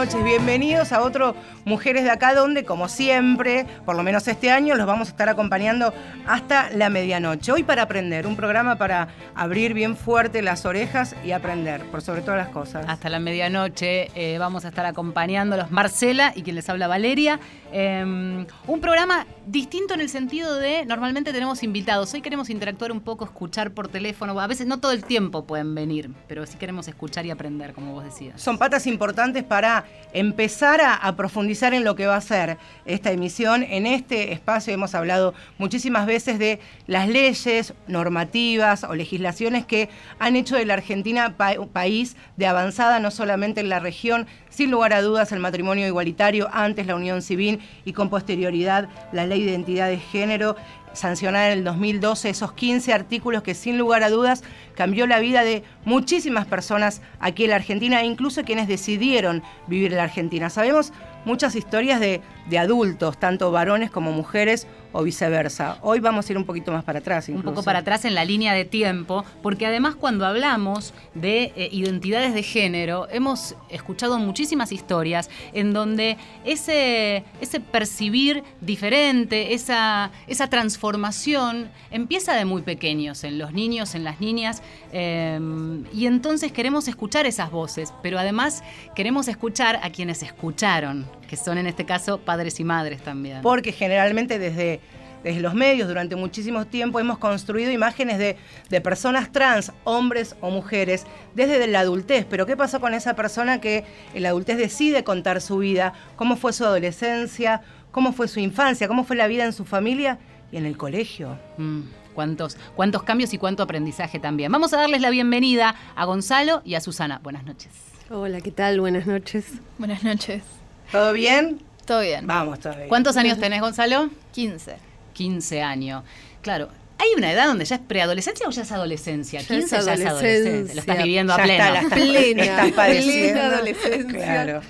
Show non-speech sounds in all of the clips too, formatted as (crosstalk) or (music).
noches. Bienvenidos a otro Mujeres de Acá, donde, como siempre, por lo menos este año, los vamos a estar acompañando hasta la medianoche. Hoy para aprender, un programa para abrir bien fuerte las orejas y aprender, por sobre todas las cosas. Hasta la medianoche eh, vamos a estar acompañándolos Marcela y quien les habla Valeria. Em, un programa distinto en el sentido de, normalmente tenemos invitados. Hoy queremos interactuar un poco, escuchar por teléfono. A veces no todo el tiempo pueden venir, pero sí queremos escuchar y aprender, como vos decías. Son patas importantes para empezar a, profundizar en lo que va a ser esta emisión. En este espacio hemos hablado muchísimas veces de las leyes, normativas o legislaciones que han hecho de la Argentina un país de avanzada no solamente en la región, sin lugar a dudas el matrimonio igualitario, antes la unión civil y con posterioridad la ley de identidad de género sancionada en el 2012, esos 15 artículos que sin lugar a dudas cambió la vida de muchísimas personas aquí en la Argentina, incluso quienes decidieron vivir en la Argentina. Sabemos muchas historias de, de adultos, tanto varones como mujeres, o viceversa. Hoy vamos a ir un poquito más para atrás. Un poco para atrás en la línea de tiempo, porque además cuando hablamos de eh, identidades de género, hemos escuchado muchísimas historias en donde ese, ese percibir diferente, esa, esa transformación empieza de muy pequeños, en los niños, en las niñas, em, y entonces queremos escuchar esas voces, pero además queremos escuchar a quienes escucharon, que son en este caso padres y madres también. Porque generalmente desde desde los medios durante muchísimo tiempo hemos construido imágenes de, personas trans, hombres o mujeres, desde la adultez. Pero ¿qué pasó con esa persona que en la adultez decide contar su vida? ¿Cómo fue su adolescencia? ¿Cómo fue su infancia? ¿Cómo fue la vida en su familia y en el colegio? Mm, cuántos, cuántos cambios y cuánto aprendizaje también. Vamos a darles la bienvenida a Gonzalo y a Susana. Buenas noches. Hola, ¿qué tal? Buenas noches. Buenas noches. ¿Todo bien? Todo bien. Vamos, todavía. ¿Cuántos años tenés, Gonzalo? 15. 15 años. Claro, ¿Hay una edad donde ya es preadolescencia o ya es adolescencia? 15 ya es adolescencia. Lo estás viviendo a pleno. Está, plena, (laughs) plena adolescencia. Claro.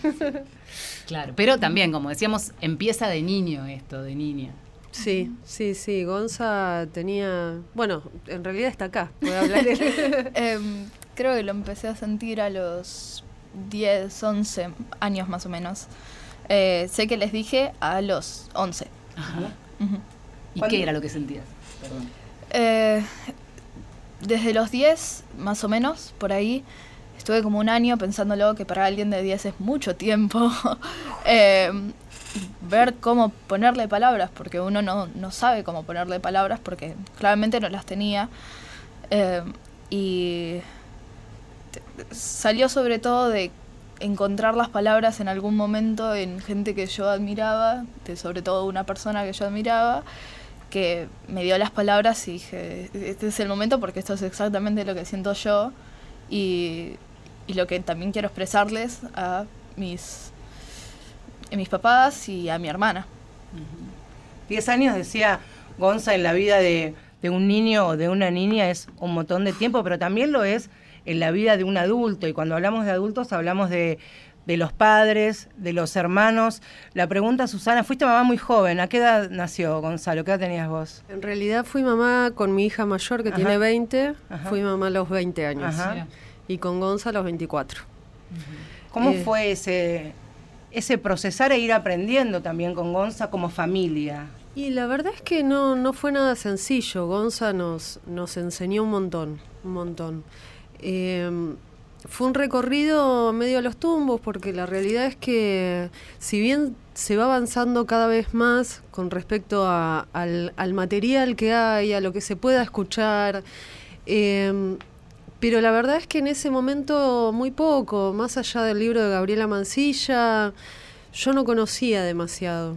claro. Pero también, como decíamos, empieza de niño esto, de niña. Sí, sí, sí. Gonza tenía. Bueno, en realidad está acá. Puede hablar (laughs) (laughs) em, creo que lo empecé a sentir a los 10, 11 años más o menos. Eh, sé que les dije a los 11. Ajá. ¿Y qué era lo que sentías? Eh, desde los 10, más o menos, por ahí, estuve como un año pensándolo que para alguien de 10 es mucho tiempo. (laughs) Eh, ver cómo ponerle palabras, porque uno no, sabe cómo ponerle palabras, porque claramente no las tenía. Eh, y salió sobre todo de encontrar las palabras en algún momento en gente que yo admiraba, sobre todo una persona que yo admiraba, que me dio las palabras y dije, este es el momento porque esto es exactamente lo que siento yo y, lo que también quiero expresarles a mis, mis papás y a mi hermana. Diez años, decía Gonza, en la vida de, de un niño o de una niña es un montón de tiempo, pero también lo es en la vida de un adulto. Y cuando hablamos de adultos hablamos de de los padres, de los hermanos. La pregunta, Susana, fuiste mamá muy joven. ¿A qué edad nació Gonzalo? ¿Qué edad tenías vos? En realidad fui mamá con mi hija mayor, que tiene 20. Fui mamá a los 20 años. Y con Gonzalo a los 24. ¿Cómo eh, fue ese, ese procesar e ir aprendiendo también con Gonza como familia? Y la verdad es que no, no fue nada sencillo. Gonza nos, nos enseñó un montón, un montón. Eh, fue un recorrido medio a los tumbos porque la realidad es que si bien se va avanzando cada vez más con respecto al, material que hay, a lo que se pueda escuchar, em, pero la verdad es que en ese momento muy poco, más allá del libro de Gabriela Mancilla, yo no conocía demasiado.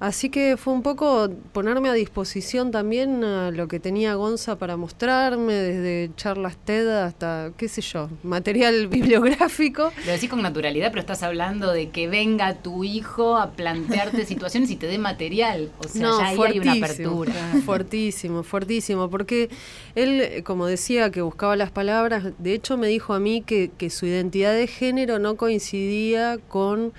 Así que fue un poco ponerme a disposición también a lo que tenía Gonza para mostrarme, desde charlas TED hasta, qué sé yo, material (laughs) bibliográfico. Lo decís con naturalidad, pero estás hablando de que venga tu hijo a plantearte situaciones y te dé material. O sea, ya ahí hay una apertura. Fuertísimo, fuertísimo, porque él, como decía, que buscaba las palabras, de hecho me dijo a mí que, que su identidad de género no coincidía con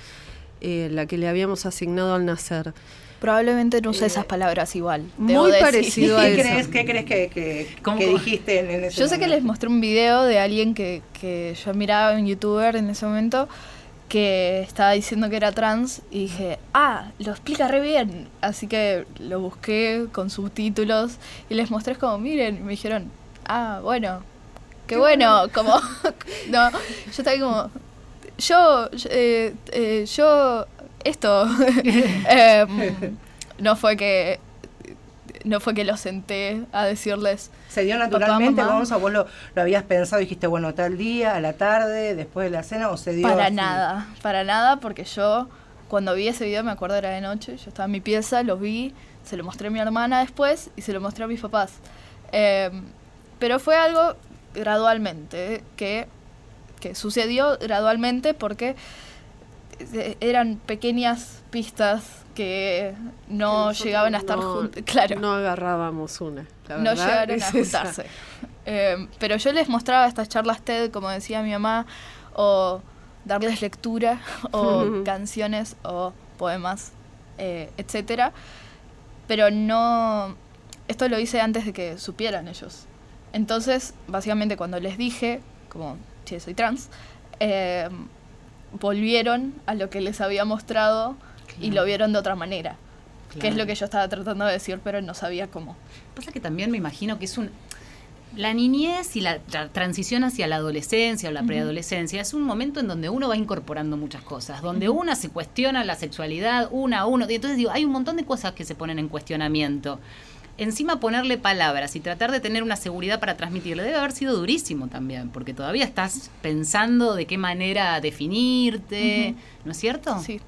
eh, la que le habíamos asignado al nacer. Probablemente no usé esas palabras igual. Muy parecido a ¿Qué eso. crees, qué crees que, que, ¿Cómo, que dijiste en, en ese Yo sé que momento? les mostré un video de alguien que, que yo miraba, un youtuber en ese momento, que estaba diciendo que era trans y dije, ah, lo explica re bien. Así que lo busqué con subtítulos y les mostré es como, miren, y me dijeron, ah, bueno, qué, bueno, como, (laughs) no, yo estaba ahí como, yo, eh, eh, yo, esto, (laughs) (laughs) Em, no fue que, no fue que lo senté a decirles, ¿Se dio naturalmente, mamá. Gonza? ¿Vos lo, lo habías pensado dijiste, bueno, tal día, a la tarde, después de la cena, o se dio Para así? nada, para nada, porque yo cuando vi ese video, me acuerdo era de noche, yo estaba en mi pieza, lo vi, se lo mostré a mi hermana después y se lo mostré a mis papás. Eh, pero fue algo gradualmente, que, que sucedió gradualmente porque eh, eran pequeñas pistas que no Nosotros llegaban a estar no- juntas. (laughs) Claro No agarrábamos una. la no llegaron a juntarse. Eh, pero yo les mostraba estas charlas TED, como decía mi mamá, o darles lectura, (laughs) o (laughs) canciones, o poemas, eh, etcétera. Pero no. Esto lo hice antes de que supieran ellos. Entonces, básicamente, cuando les dije, como, che, soy trans, eh, volvieron a lo que les había mostrado y lo vieron de otra manera. Que es lo que yo estaba tratando de decir, pero no sabía cómo. Pasa que también me imagino que es un... La niñez y la tra- transición hacia la adolescencia o la preadolescencia es un momento en donde uno va incorporando muchas cosas, donde una se cuestiona la sexualidad, una a uno. Y entonces digo, hay un montón de cosas que se ponen en cuestionamiento. Encima ponerle palabras y tratar de tener una seguridad para transmitirle debe haber sido durísimo también, porque todavía estás pensando de qué manera definirte, ¿no es cierto? Sí.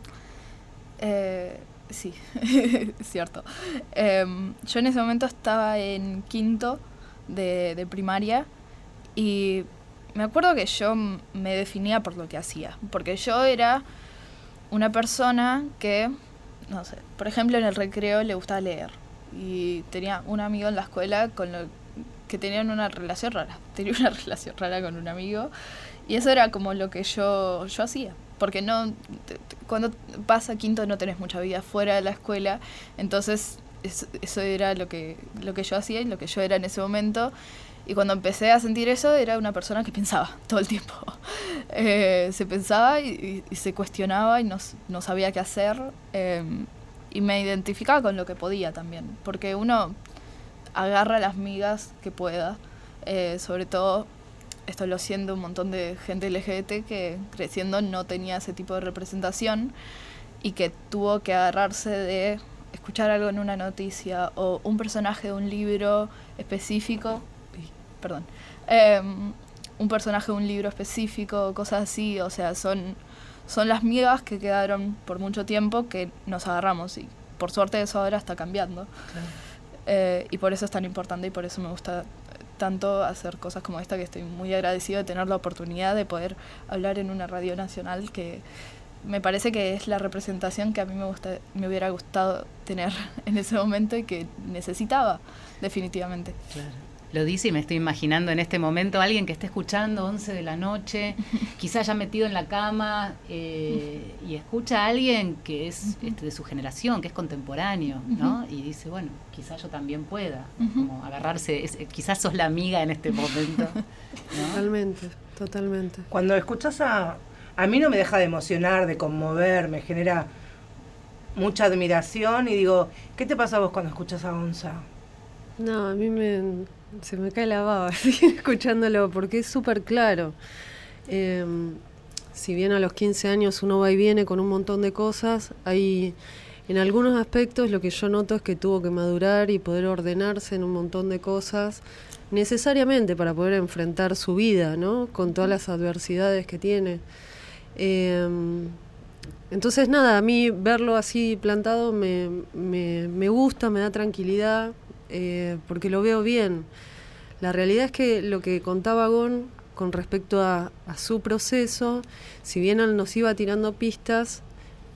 Eh, sí, (laughs) cierto. Em, yo en ese momento estaba en quinto de, de primaria y me acuerdo que yo me definía por lo que hacía, porque yo era una persona que, no sé, por ejemplo en el recreo le gustaba leer y tenía un amigo en la escuela con lo que tenían una relación rara, (laughs) tenía una relación rara con un amigo y eso era como lo que yo, yo hacía. Porque no te- te- cuando vas a quinto no tenés mucha vida fuera de la escuela. Entonces es- eso era lo que, lo que yo hacía y lo que yo era en ese momento. Y cuando empecé a sentir eso era una persona que pensaba (laughs) todo el tiempo. (laughs) Eh, se pensaba y, y- y se cuestionaba y no, no sabía qué hacer. eh, y me identificaba con lo que podía también. Porque uno agarra las migas que pueda. eh, sobre todo esto lo siento un montón de gente LGBT que creciendo no tenía ese tipo de representación y que tuvo que agarrarse de escuchar algo en una noticia o un personaje de un libro específico, perdón, em, un personaje de un libro específico, cosas así, o sea, son, son las migas que quedaron por mucho tiempo que nos agarramos y por suerte eso ahora está cambiando. Eh, y por eso es tan importante y por eso me gusta tanto hacer cosas como esta, que estoy muy agradecido de tener la oportunidad de poder hablar en una radio nacional que me parece que es la representación que a mí me, gusta, me hubiera gustado tener (laughs) en ese momento y que necesitaba, definitivamente. Claro. Lo dice y me estoy imaginando en este momento a alguien que esté escuchando 11 de la noche, (laughs) quizás ya metido en la cama eh, y escucha a alguien que es este, de su generación, que es contemporáneo, ¿no? Y dice, bueno, quizás yo también pueda, como agarrarse, es- quizás sos la amiga en este momento. (laughs) ¿no? Totalmente, totalmente. Cuando escuchas a... A mí no me deja de emocionar, de conmover, me genera mucha admiración y digo, ¿qué te pasa a vos cuando escuchas a Gonza? No, a mí me, se me cae la baba (laughs) escuchándolo, porque es súper claro. Eh, si bien a los 15 años uno va y viene con un montón de cosas, hay en algunos aspectos lo que yo noto es que tuvo que madurar y poder ordenarse en un montón de cosas necesariamente para poder enfrentar su vida, ¿no? Con todas las adversidades que tiene. Eh, entonces, nada, a mí verlo así plantado me, me gusta, me da tranquilidad, eh, porque lo veo bien. La realidad es que lo que contaba Gon con respecto a, a su proceso, si bien él nos iba tirando pistas,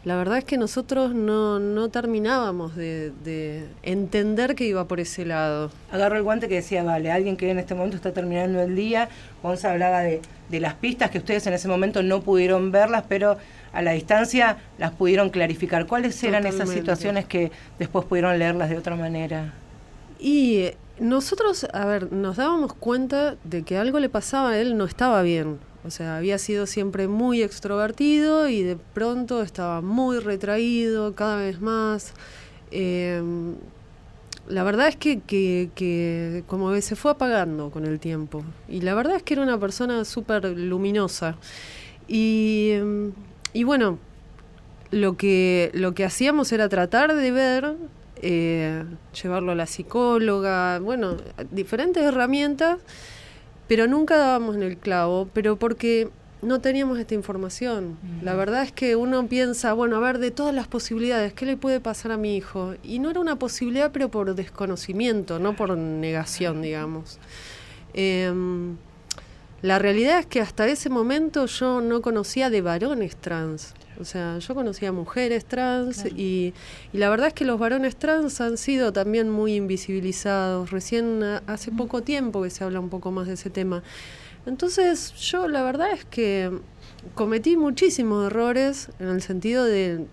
la verdad es que nosotros no, no terminábamos de, de entender que iba por ese lado. Agarro el guante que decía, vale, alguien que en este momento está terminando el día, Gonza hablaba de, de las pistas que ustedes en ese momento no pudieron verlas, pero a la distancia las pudieron clarificar. ¿Cuáles eran esas situaciones que después pudieron leerlas de otra manera? Y nosotros, a ver, nos dábamos cuenta de que algo le pasaba a él, no estaba bien. O sea, había sido siempre muy extrovertido y de pronto estaba muy retraído cada vez más. Eh, la verdad es que, que, que como que se fue apagando con el tiempo. Y la verdad es que era una persona súper luminosa. Y, eh, y bueno, lo que, lo que hacíamos era tratar de ver, eh, llevarlo a la psicóloga, bueno, diferentes herramientas, pero nunca dábamos en el clavo, pero porque no teníamos esta información. La verdad es que uno piensa, bueno, a ver, de todas las posibilidades, ¿qué le puede pasar a mi hijo? Y no era una posibilidad, pero por desconocimiento, no por negación, digamos. Em, la realidad es que hasta ese momento yo no conocía de varones trans. O sea, yo conocía mujeres trans y, y la verdad es que los varones trans han sido también muy invisibilizados. Recién hace poco tiempo que se habla un poco más de ese tema. Entonces yo la verdad es que cometí muchísimos errores en el sentido de,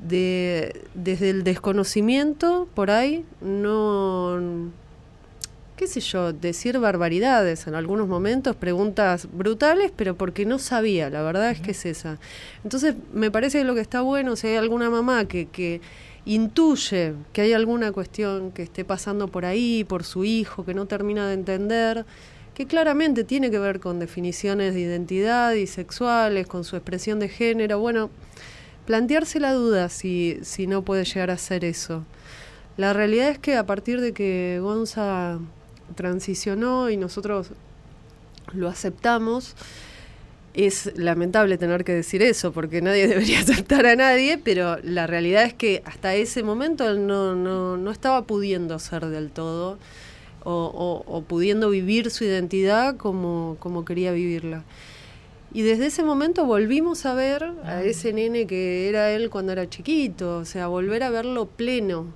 de desde el desconocimiento por ahí, no qué sé yo, decir barbaridades en algunos momentos, preguntas brutales, pero porque no sabía, la verdad es que es esa. Entonces, me parece que lo que está bueno, si hay alguna mamá que, que intuye que hay alguna cuestión que esté pasando por ahí, por su hijo, que no termina de entender, que claramente tiene que ver con definiciones de identidad y sexuales, con su expresión de género, bueno, plantearse la duda si, si no puede llegar a ser eso. La realidad es que a partir de que Gonza transicionó y nosotros lo aceptamos, es lamentable tener que decir eso, porque nadie (laughs) debería aceptar a nadie, pero la realidad es que hasta ese momento él no, no, no estaba pudiendo ser del todo o, o- o pudiendo vivir su identidad como, como quería vivirla. Y desde ese momento volvimos a ver a ese nene que era él cuando era chiquito, o sea, volver a verlo pleno.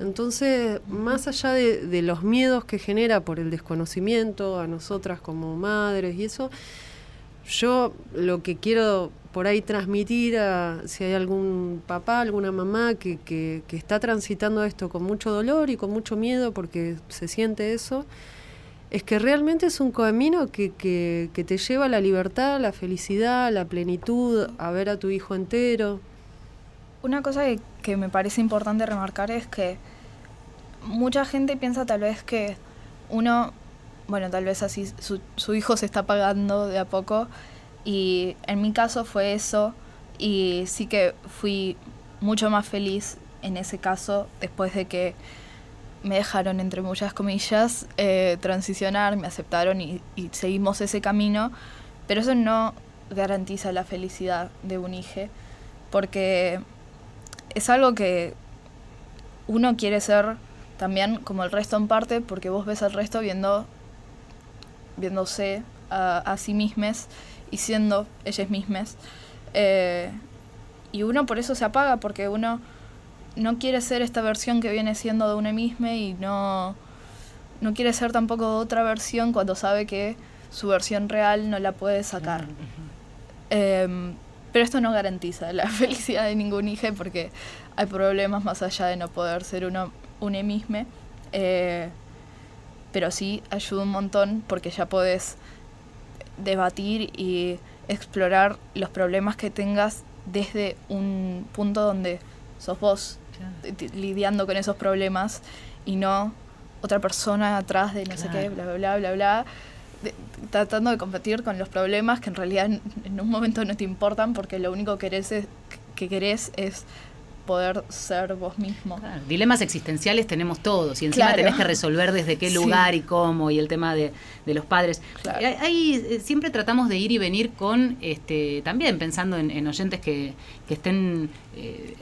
Entonces, más allá de, los miedos que genera por el desconocimiento a nosotras como madres y eso, yo lo que quiero por ahí transmitir a si hay algún papá, alguna mamá que, está transitando esto con mucho dolor y con mucho miedo porque se siente eso, es que realmente es un camino que, que, te lleva a la libertad, la felicidad, la plenitud, a ver a tu hijo entero. Una cosa que, me parece importante remarcar es que mucha gente piensa tal vez que uno, bueno, tal vez así su, hijo se está apagando de a poco y en mi caso fue eso y sí que fui mucho más feliz en ese caso después de que me dejaron, entre muchas comillas, eh, transicionar, me aceptaron y, y seguimos ese camino, pero eso no garantiza la felicidad de un hijo, porque es algo que uno quiere ser también como el resto en parte, porque vos ves al resto viendo, viéndose a, a sí mismos y siendo ellas mismas. Eh, y uno por eso se apaga, porque uno no quiere ser esta versión que viene siendo de uno mismo y no, no quiere ser tampoco otra versión cuando sabe que su versión real no la puede sacar. Em, pero esto no garantiza la (laughs) felicidad de ningún hijo porque hay problemas más allá de no poder ser uno, uno mismo. Eh, pero sí ayuda un montón porque ya podés debatir y explorar los problemas que tengas desde un punto donde sos vos t- lidiando con esos problemas y no otra persona atrás de no sé qué, bla, bla, bla, bla, bla, de- tratando de competir con los problemas que en realidad en, en un momento no te importan porque lo único que querés es, que querés es poder ser vos mismo. Claro, dilemas existenciales tenemos todos y encima Claro. tenés que resolver desde qué (laughs) Sí. lugar y cómo y el tema de, de los padres. Claro. Ahí eh, siempre tratamos de ir y venir con, este, también pensando en, en oyentes que, que estén eh,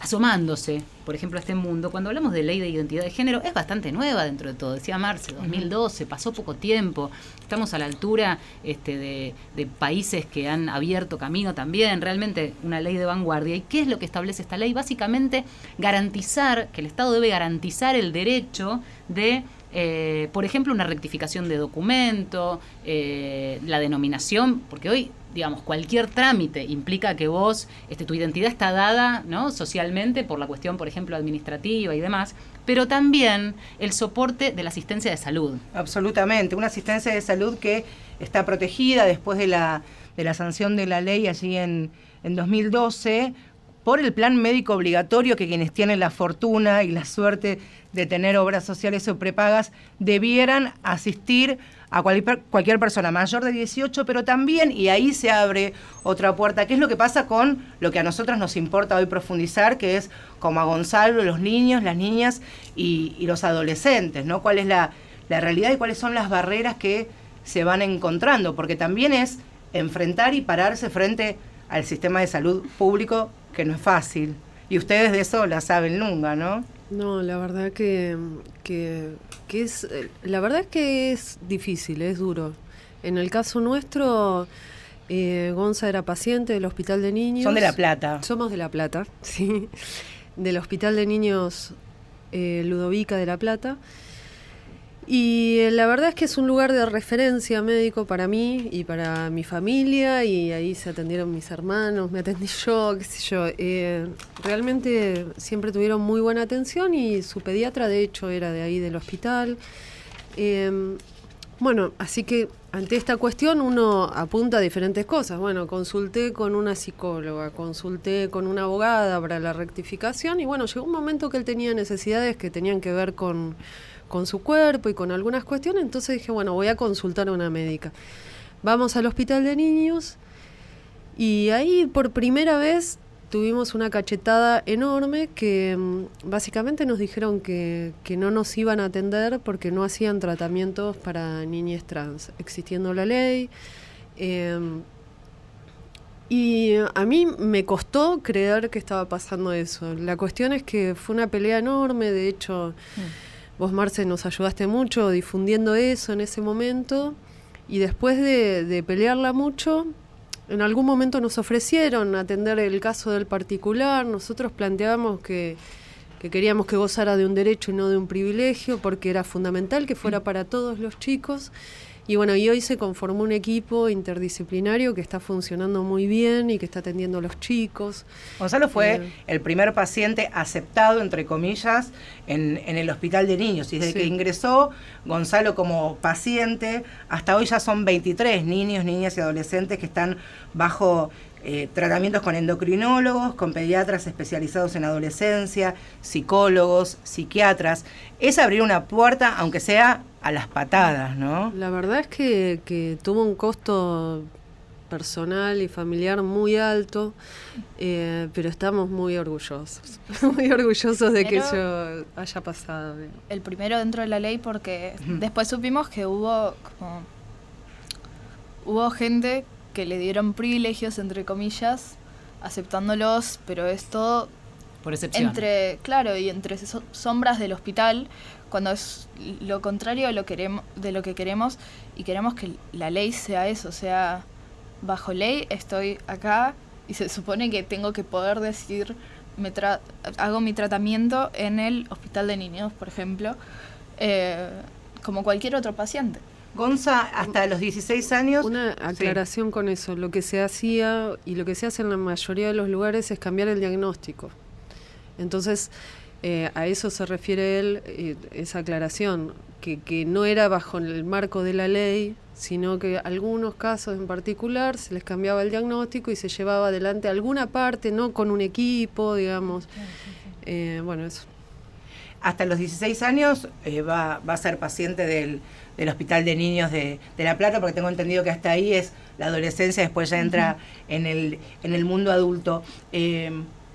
asomándose, por ejemplo, a este mundo. Cuando hablamos de ley de identidad de género, es bastante nueva dentro de todo. Decía Marce, 2012, pasó poco tiempo. Estamos a la altura este, de, de países que han abierto camino también. Realmente una ley de vanguardia. ¿Y qué es lo que establece esta ley? Básicamente garantizar, que el Estado debe garantizar el derecho de eh, por ejemplo, una rectificación de documento, eh, la denominación, porque hoy digamos, cualquier trámite implica que vos, este, tu identidad está dada, ¿no? Socialmente por la cuestión, por ejemplo, administrativa y demás, pero también el soporte de la asistencia de salud. Absolutamente, una asistencia de salud que está protegida después de la, de la sanción de la ley allí en, en 2012 por el plan médico obligatorio que quienes tienen la fortuna y la suerte de tener obras sociales o prepagas debieran asistir a cualquier, persona mayor de 18, pero también, y ahí se abre otra puerta, ¿qué es lo que pasa con lo que a nosotros nos importa hoy profundizar, que es como a Gonzalo, los niños, las niñas y, los adolescentes, ¿no? ¿Cuál es la, la realidad y cuáles son las barreras que se van encontrando? Porque también es enfrentar y pararse frente al sistema de salud público, que no es fácil. Y ustedes de eso la saben nunca, ¿no? No, la verdad que, que, es, la verdad es que es difícil, es duro. En el caso nuestro, eh, Gonza era paciente del Hospital de Niños. Son de La Plata. Somos de La Plata, (laughs) sí. Del Hospital de Niños eh, Ludovica de La Plata. Y la verdad es que es un lugar de referencia médico para mí y para mi familia y ahí se atendieron mis hermanos, me atendí yo, qué sé yo. Eh, realmente siempre tuvieron muy buena atención y su pediatra de hecho era de ahí del hospital. Em, bueno, así que ante esta cuestión uno apunta a diferentes cosas. Bueno, consulté con una psicóloga, consulté con una abogada para la rectificación y bueno, llegó un momento que él tenía necesidades que tenían que ver con con su cuerpo y con algunas cuestiones, entonces dije, bueno, voy a consultar a una médica. Vamos al hospital de niños y ahí por primera vez tuvimos una cachetada enorme que mm, básicamente nos dijeron que, no nos iban a atender porque no hacían tratamientos para niñas trans, existiendo la ley. Em, y a mí me costó creer que estaba pasando eso. La cuestión es que fue una pelea enorme, de hecho... Mm. Vos, Marce, nos ayudaste mucho difundiendo eso en ese momento y después de, pelearla mucho, en algún momento nos ofrecieron atender el caso del particular, nosotros planteábamos que, que queríamos que gozara de un derecho y no de un privilegio, porque era fundamental que fuera para todos los chicos y bueno, y hoy se conformó un equipo interdisciplinario que está funcionando muy bien y que está atendiendo a los chicos. Gonzalo fue eh, el primer paciente aceptado, entre comillas, en, el hospital de niños. Y desde que ingresó Gonzalo como paciente, hasta hoy ya son 23 niños, niñas y adolescentes que están bajo eh, tratamientos con endocrinólogos, con pediatras especializados en adolescencia, psicólogos, psiquiatras. Es abrir una puerta, aunque sea a las patadas, ¿no? La verdad es que, tuvo un costo personal y familiar muy alto, eh, pero estamos muy orgullosos, (laughs) muy orgullosos de que eso haya pasado. El primero dentro de la ley porque después supimos que hubo como, hubo gente que le dieron privilegios entre comillas aceptándolos, pero esto por excepción. Entre, claro, y entre sombras del hospital, cuando es lo contrario de lo, queremos, de lo que queremos y queremos que la ley sea eso, sea, bajo ley estoy acá y se supone que tengo que poder decir, me hago mi tratamiento en el hospital de niños, por ejemplo, eh, como cualquier otro paciente. Gonza, hasta los 16 años. Una aclaración con eso. Lo que se hacía y lo que se hace en la mayoría de los lugares es cambiar el diagnóstico. Entonces, eh, a eso se refiere él, eh, esa aclaración, que, que no era bajo el marco de la ley, sino que algunos casos en particular se les cambiaba el diagnóstico y se llevaba adelante alguna parte, no con un equipo, digamos. Eh, bueno, eso. Hasta los 16 años va, va, a ser paciente del, del Hospital de Niños de, de, La Plata, porque tengo entendido que hasta ahí es la adolescencia, después ya entra en, el, en el mundo adulto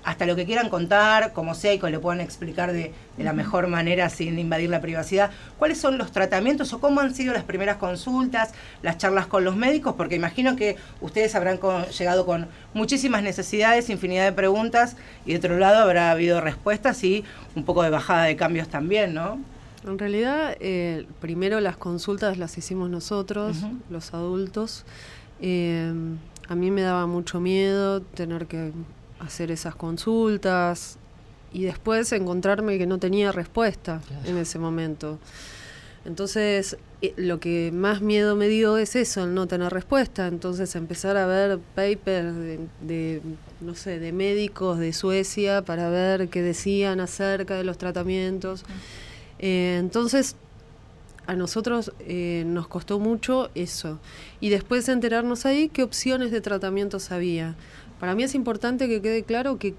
hasta lo que quieran contar, como sea, y que le puedan explicar de, la mejor manera sin invadir la privacidad, cuáles son los tratamientos o cómo han sido las primeras consultas, las charlas con los médicos, porque imagino que ustedes habrán llegado con muchísimas necesidades, infinidad de preguntas, y de otro lado habrá habido respuestas y un poco de bajada de cambios también, ¿no? En realidad, eh, primero las consultas las hicimos nosotros, los adultos. Eh, a mí me daba mucho miedo tener que hacer esas consultas y después encontrarme que no tenía respuesta en ese momento. Entonces, eh, lo que más miedo me dio es eso, el no tener respuesta. Entonces, empezar a ver papers de, no sé, de médicos de Suecia para ver qué decían acerca de los tratamientos. Eh, entonces, a nosotros eh, nos costó mucho eso. Y después enterarnos ahí qué opciones de tratamientos había. Para mí es importante que quede claro que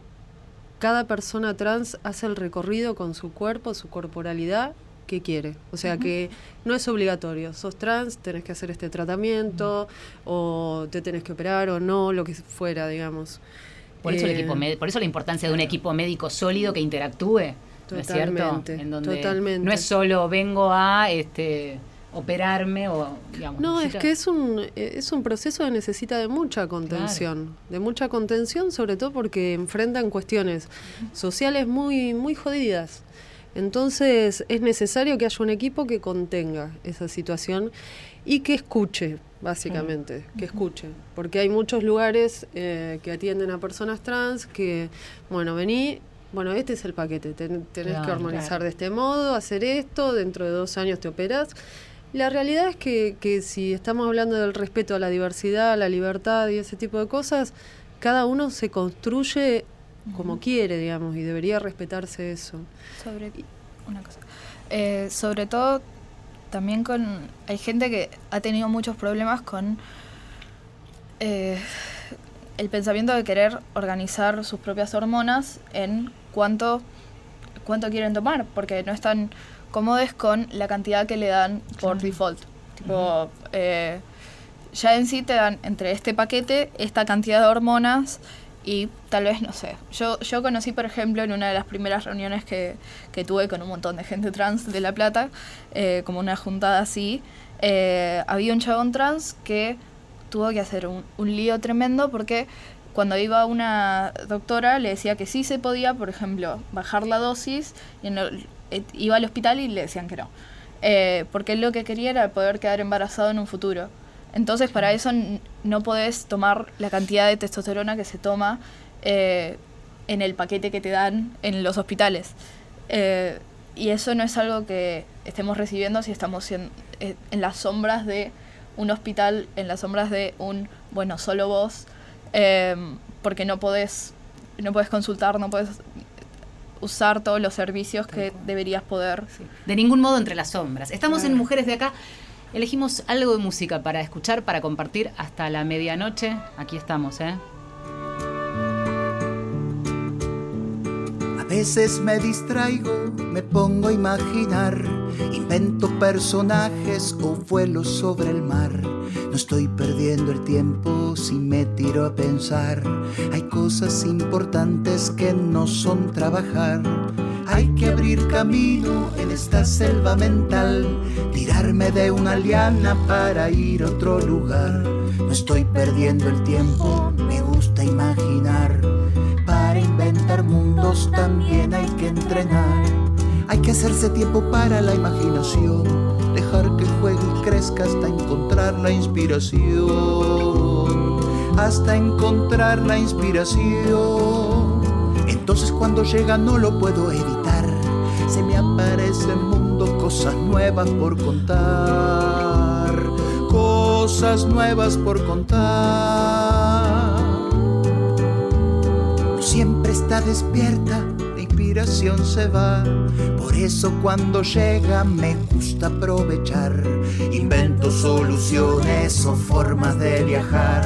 cada persona trans hace el recorrido con su cuerpo, su corporalidad que quiere. O sea que no es obligatorio. Sos trans, tenés que hacer este tratamiento, o te tenés que operar o no, lo que fuera, digamos. Por eso, el eh, equipo por eso la importancia de un equipo médico sólido que interactúe. ¿no es cierto? En donde totalmente. no es solo vengo a este operarme o digamos. No, es que es un es un proceso que necesita de mucha contención, de mucha contención, sobre todo porque enfrentan cuestiones sociales muy muy jodidas. Entonces es necesario que haya un equipo que contenga esa situación y que escuche, básicamente, que escuche. Porque hay muchos lugares eh, que atienden a personas trans que, bueno, vení, bueno, este es el paquete, tenés que armonizar de este modo, hacer esto, dentro de dos años te operas. La realidad es que, que si estamos hablando del respeto a la diversidad, a la libertad y ese tipo de cosas, cada uno se construye como quiere, digamos, y debería respetarse eso. Sobre una cosa. Eh, sobre todo, también con. Hay gente que ha tenido muchos problemas con eh, el pensamiento de querer organizar sus propias hormonas en cuánto, cuánto quieren tomar, porque no están cómodos con la cantidad que le dan por default. Tipo, eh, ya en sí te dan entre este paquete esta cantidad de hormonas y tal vez, no sé, yo, yo conocí, por ejemplo, en una de las primeras reuniones que, que tuve con un montón de gente trans de La Plata, eh, como una juntada así, eh, había un chabón trans que tuvo que hacer un, un lío tremendo porque cuando iba una doctora le decía que sí se podía, por ejemplo, bajar la dosis, y eh, iba al hospital y le decían que no. porque él lo que quería era poder quedar embarazado en un futuro. Entonces, para eso no podés tomar la cantidad de testosterona que se toma eh, en el paquete que te dan en los hospitales. Eh, y eso no es algo que estemos recibiendo si estamos en, eh, en, las sombras de un hospital, en las sombras de un, bueno, solo vos, porque no podés, no podés consultar, no podés usar todos los servicios que deberías poder. De ningún modo entre las sombras. Estamos en Mujeres de Acá. Elegimos algo de música para escuchar, para compartir hasta la medianoche. Aquí estamos, ¿eh? Veces me distraigo, me pongo a imaginar, invento personajes o vuelo sobre el mar. No estoy perdiendo el tiempo si me tiro a pensar. Hay cosas importantes que no son trabajar hay que abrir camino en esta selva mental, tirarme de una liana para ir a otro lugar. No estoy perdiendo el tiempo, me gusta imaginar. Inventar mundos también hay que entrenar. Hay que hacerse tiempo para la imaginación, dejar que juegue y crezca hasta encontrar la inspiración. Hasta encontrar la inspiración. Entonces cuando llega no lo puedo evitar. Se me aparece el mundo, cosas nuevas por contar. Cosas nuevas por contar. Está despierta inspiración se va. Por eso cuando llega me gusta aprovechar. Invento soluciones o formas de viajar.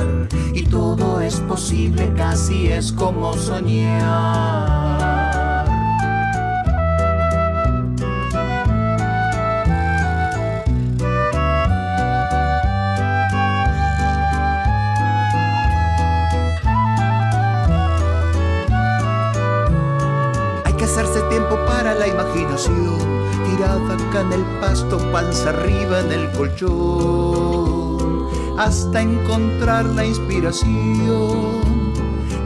Y todo es posible, casi es como soñar. En el pasto, panza arriba en el colchón, hasta encontrar la inspiración,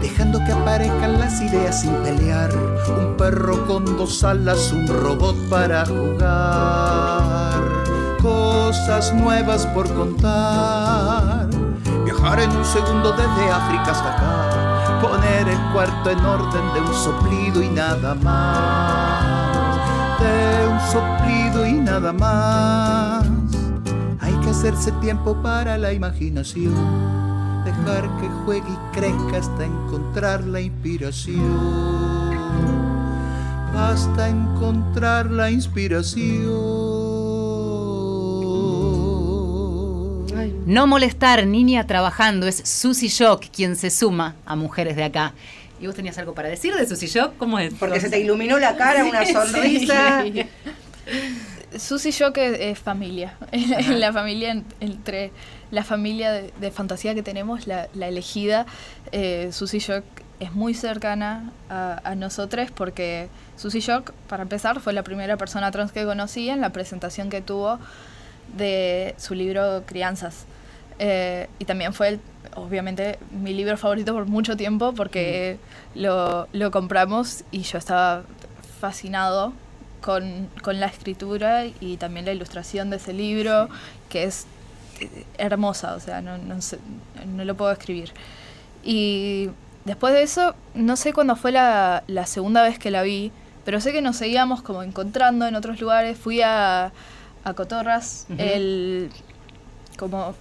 dejando que aparezcan las ideas sin pelear, un perro con dos alas, un robot para jugar, cosas nuevas por contar, viajar en un segundo desde África hasta acá, poner el cuarto en orden de un soplido y nada más de un soplido nada más. Hay que hacerse tiempo para la imaginación, dejar que juegue y crezca hasta encontrar la inspiración. Hasta encontrar la inspiración. No molestar, niña trabajando, es Susy Shock quien se suma a Mujeres de Acá. ¿Y vos tenías algo para decir de Susy Shock? ¿Cómo es? Porque se te iluminó la cara, una (laughs) sonrisa. Susy Shock es, es familia. (laughs) la familia entre la familia de, de fantasía que tenemos, la, la elegida, eh, Susy Shock es muy cercana a, a nosotros porque Susy Shock, para empezar, fue la primera persona trans que conocí en la presentación que tuvo de su libro Crianzas. Eh, y también fue, el- obviamente, mi libro favorito por mucho tiempo porque lo, lo compramos y yo estaba fascinado con, con la escritura y también la ilustración de ese libro, que es eh, hermosa, o sea, no, no, sé- no lo puedo escribir. Y después de eso, no sé cuándo fue la, la segunda vez que la vi, pero sé que nos seguíamos como encontrando en otros lugares. Fui a, a Cotorras, Ujú. el como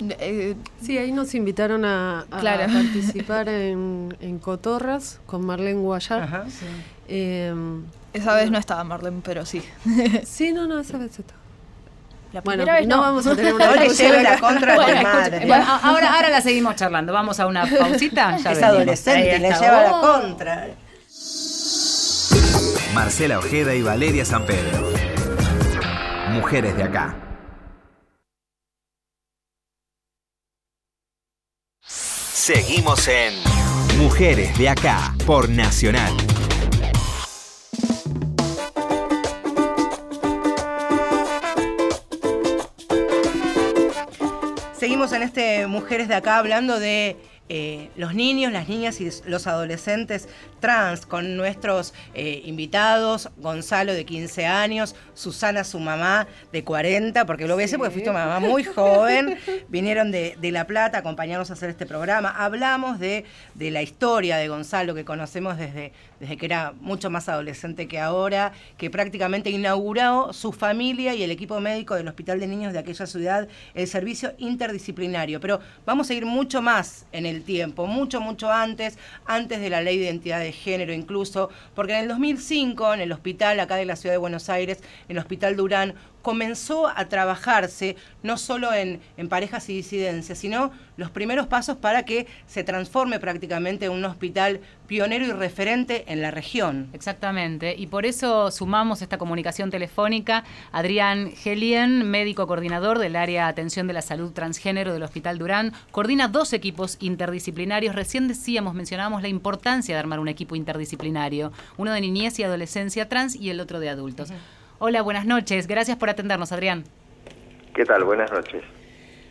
eh, Sí, ahí nos invitaron a, a Claro. (laughs) participar en, en Cotorras con Marlene Guayar. Ajá. Eh, esa vez no estaba Marlene, pero sí. (laughs) sí, no, no, esa vez está. La Bueno, vez no, no. vamos a tener una (laughs) lleves la contra Bueno, madre. Bueno, ahora, ahora la seguimos charlando. Vamos a una pausita. Ya es venimos. adolescente, le lleva la contra. Marcela Ojeda y Valeria San Pedro. Mujeres de acá. Seguimos en Mujeres de acá por Nacional. En este Mujeres de Acá hablando de eh, los niños, las niñas y los adolescentes trans con nuestros eh, invitados, Gonzalo de 15 años, Susana su mamá de 40, porque lo a decir porque fuiste una mamá muy joven, vinieron de, de La Plata a acompañarnos a hacer este programa. Hablamos de, de la historia de Gonzalo que conocemos desde, desde que era mucho más adolescente que ahora, que prácticamente inauguró su familia y el equipo médico del Hospital de Niños de aquella ciudad el servicio interdisciplinario. Pero vamos a ir mucho más en el tiempo, mucho, mucho antes, antes de la ley de identidad de género incluso, porque en el 2005 en el hospital acá de la ciudad de Buenos Aires, en el Hospital Durán, comenzó a trabajarse no solo en, en parejas y disidencias, sino los primeros pasos para que se transforme prácticamente en un hospital pionero y referente en la región. Exactamente, y por eso sumamos esta comunicación telefónica. Adrián Gelien, médico coordinador del área de atención de la salud transgénero del Hospital Durán, coordina dos equipos interdisciplinarios. Recién decíamos, mencionábamos la importancia de armar un equipo interdisciplinario, uno de niñez y adolescencia trans y el otro de adultos. Hola, buenas noches, gracias por atendernos, Adrián. ¿Qué tal? Buenas noches.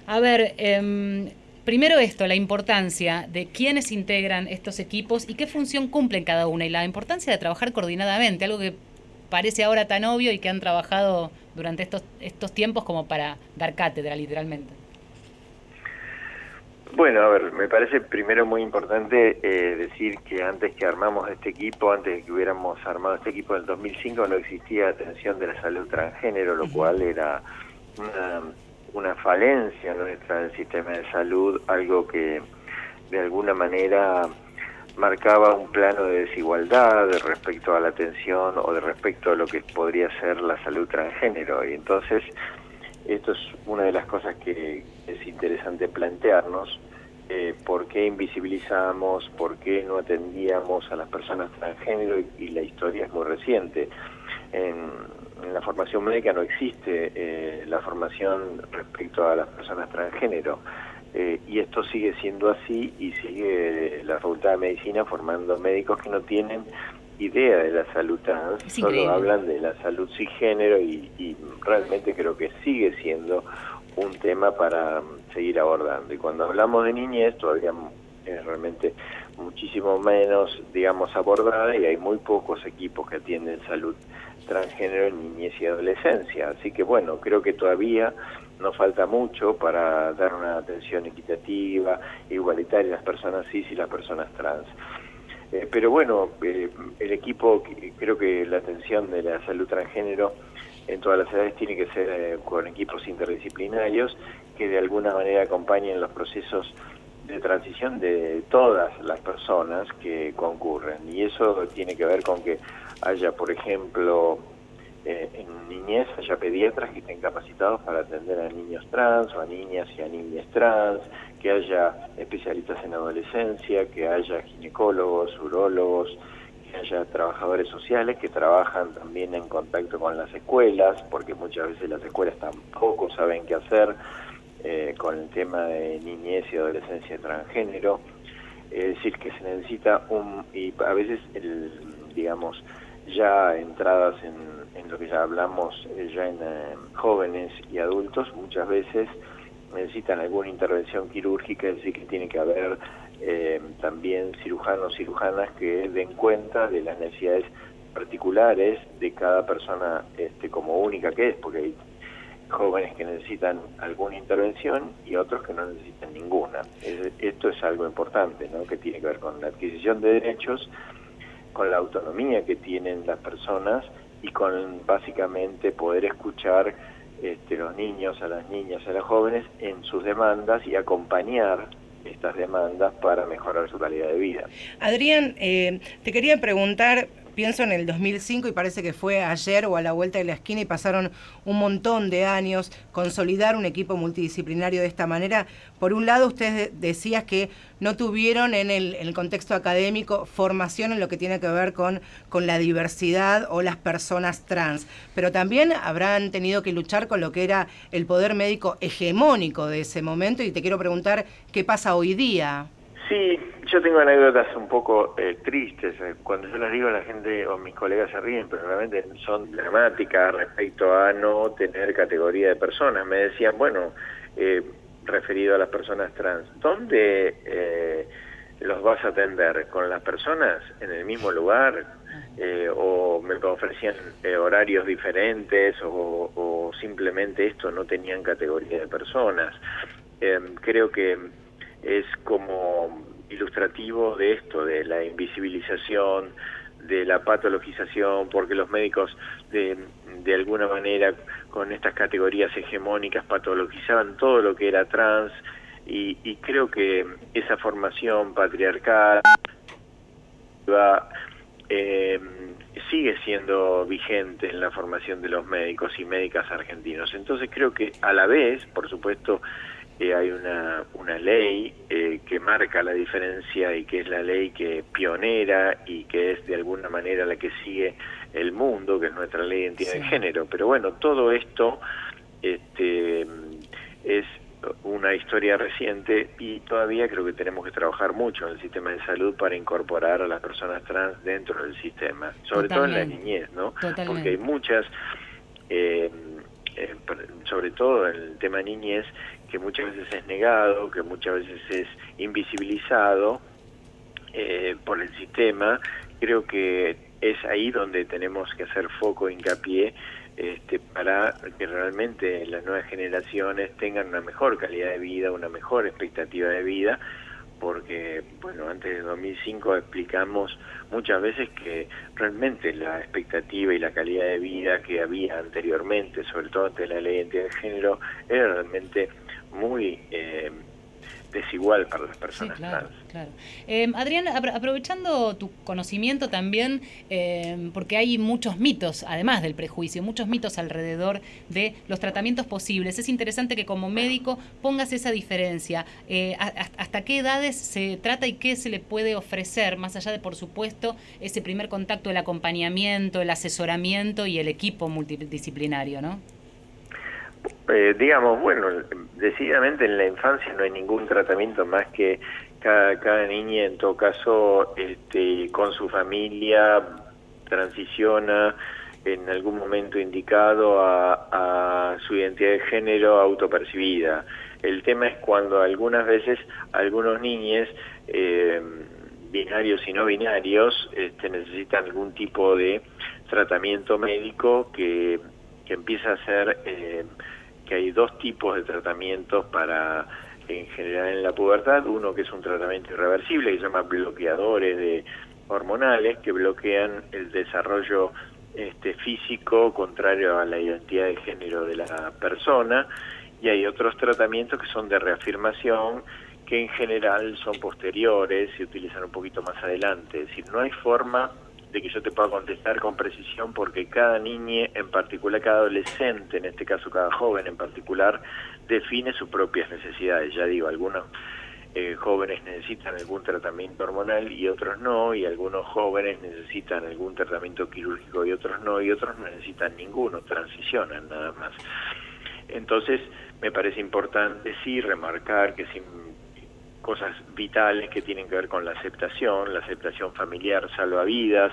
A ver, em, primero esto, la importancia de quiénes integran estos equipos y qué función cumplen cada una y la importancia de trabajar coordinadamente, algo que parece ahora tan obvio y que han trabajado durante estos, estos tiempos como para dar cátedra, literalmente. Bueno, a ver, me parece primero muy importante eh, decir que antes que armamos este equipo, antes de que hubiéramos armado este equipo en el 2005, no existía atención de la salud transgénero, lo cual era una, una falencia nuestra del sistema de salud, algo que de alguna manera marcaba un plano de desigualdad de respecto a la atención o de respecto a lo que podría ser la salud transgénero. Y entonces, esto es una de las cosas que es interesante plantearnos, eh, por qué invisibilizamos, por qué no atendíamos a las personas transgénero y, y la historia es muy reciente. En, en la formación médica no existe eh, la formación respecto a las personas transgénero. Eh, y esto sigue siendo así y sigue la Facultad de Medicina formando médicos que no tienen idea de la salud trans, solo hablan de la salud cisgénero y, y realmente creo que sigue siendo un tema para seguir abordando. Y cuando hablamos de niñez todavía es realmente muchísimo menos, digamos, abordada y hay muy pocos equipos que atienden salud transgénero en niñez y adolescencia. Así que bueno, creo que todavía nos falta mucho para dar una atención equitativa, igualitaria a las personas cis y las personas trans. Eh, pero bueno, eh, el equipo, creo que la atención de la salud transgénero en todas las edades tiene que ser eh, con equipos interdisciplinarios que de alguna manera acompañen los procesos de transición de todas las personas que concurren. Y eso tiene que ver con que haya, por ejemplo, eh, en niñez haya pediatras que estén capacitados para atender a niños trans o a niñas y a niñas trans, que haya especialistas en adolescencia, que haya ginecólogos, urólogos, que haya trabajadores sociales que trabajan también en contacto con las escuelas, porque muchas veces las escuelas tampoco saben qué hacer eh, con el tema de niñez y adolescencia transgénero. Es decir, que se necesita un, y a veces, el, digamos, ya entradas en, lo que ya hablamos, eh, ya en eh, jóvenes y adultos, muchas veces necesitan alguna intervención quirúrgica, es decir, que tiene que haber también cirujanos, cirujanas que den cuenta de las necesidades particulares de cada persona este, como única que es, porque hay jóvenes que necesitan alguna intervención y otros que no necesitan ninguna. esto es algo importante, ¿no? que tiene que ver con la adquisición de derechos, con la autonomía que tienen las personas y con básicamente poder escuchar este, los niños, a las niñas, a los jóvenes en sus demandas y acompañar estas demandas para mejorar su calidad de vida. Adrián, eh, te quería preguntar pienso en el 2005 y parece que fue ayer o a la vuelta de la esquina y pasaron un montón de años consolidar un equipo multidisciplinario de esta manera. Por un lado, usted decías que no tuvieron en el, contexto académico formación en lo que tiene que ver con, con la diversidad o las personas trans, pero también habrán tenido que luchar con lo que era el poder médico hegemónico de ese momento y te quiero preguntar qué pasa hoy día. Sí, yo tengo anécdotas un poco eh, tristes. Eh, cuando yo las digo, la gente o mis colegas se ríen, pero realmente son dramáticas respecto a no tener categoría de personas. Me decían, bueno, eh, referido a las personas trans, ¿dónde los vas a atender? ¿Con las personas en el mismo lugar? ¿O me ofrecían horarios diferentes? O, o simplemente esto no tenían categoría de personas? creo que es como ilustrativo de esto, de la invisibilización, de la patologización, porque los médicos de, de alguna manera con estas categorías hegemónicas patologizaban todo lo que era trans y, creo que esa formación patriarcal eh, sigue siendo vigente en la formación de los médicos y médicas argentinos. Entonces creo que a la vez, por supuesto, eh, hay una, una ley eh, que marca la diferencia y que es la ley que pionera y que es de alguna manera la que sigue el mundo, que es nuestra ley de identidad de género. Pero bueno, todo esto este, es una historia reciente y todavía creo que tenemos que trabajar mucho en el sistema de salud para incorporar a las personas trans dentro del sistema, sobre todo en la niñez, ¿no? Porque hay muchas... Eh, sobre todo en el tema niñez, que muchas veces es negado, que muchas veces es invisibilizado eh, por el sistema, creo que es ahí donde tenemos que hacer foco, hincapié, este, para que realmente las nuevas generaciones tengan una mejor calidad de vida, una mejor expectativa de vida, porque, bueno, antes de 2005 explicamos muchas veces que realmente la expectativa y la calidad de vida que había anteriormente, sobre todo ante la ley de identidad de género, era realmente muy eh, desigual para las personas claro, Claro. Eh, Adrián, aprovechando tu conocimiento también, eh, porque hay muchos mitos, además del prejuicio, muchos mitos alrededor de los tratamientos posibles. Es interesante que como médico pongas esa diferencia. ¿Hasta qué edades se trata y qué se le puede ofrecer, más allá de, por supuesto, ese primer contacto, el acompañamiento, el asesoramiento y el equipo multidisciplinario, ¿no? Eh, digamos, bueno, decididamente en la infancia no hay ningún tratamiento más que cada, cada niña en todo caso este, con su familia transiciona en algún momento indicado a, su identidad de género autopercibida. El tema es cuando algunas veces algunos niños eh, binarios y no binarios este, necesitan algún tipo de tratamiento médico que, que empieza a ser eh, que hay dos tipos de tratamientos para en general en la pubertad, uno que es un tratamiento irreversible que se llama bloqueadores de hormonales que bloquean el desarrollo este, físico contrario a la identidad de género de la persona y hay otros tratamientos que son de reafirmación que en general son posteriores, se utilizan un poquito más adelante. Es decir, no hay forma de que yo te pueda contestar con precisión porque cada niña, en particular cada adolescente, en este caso cada joven en particular, define sus propias necesidades. Ya digo, algunos eh, jóvenes necesitan algún tratamiento hormonal y otros no, y algunos jóvenes necesitan algún tratamiento quirúrgico y otros no, y otros no necesitan ninguno, transicionan nada más. Entonces, me parece importante sí remarcar que sin cosas vitales que tienen que ver con la aceptación, la aceptación familiar salva vidas,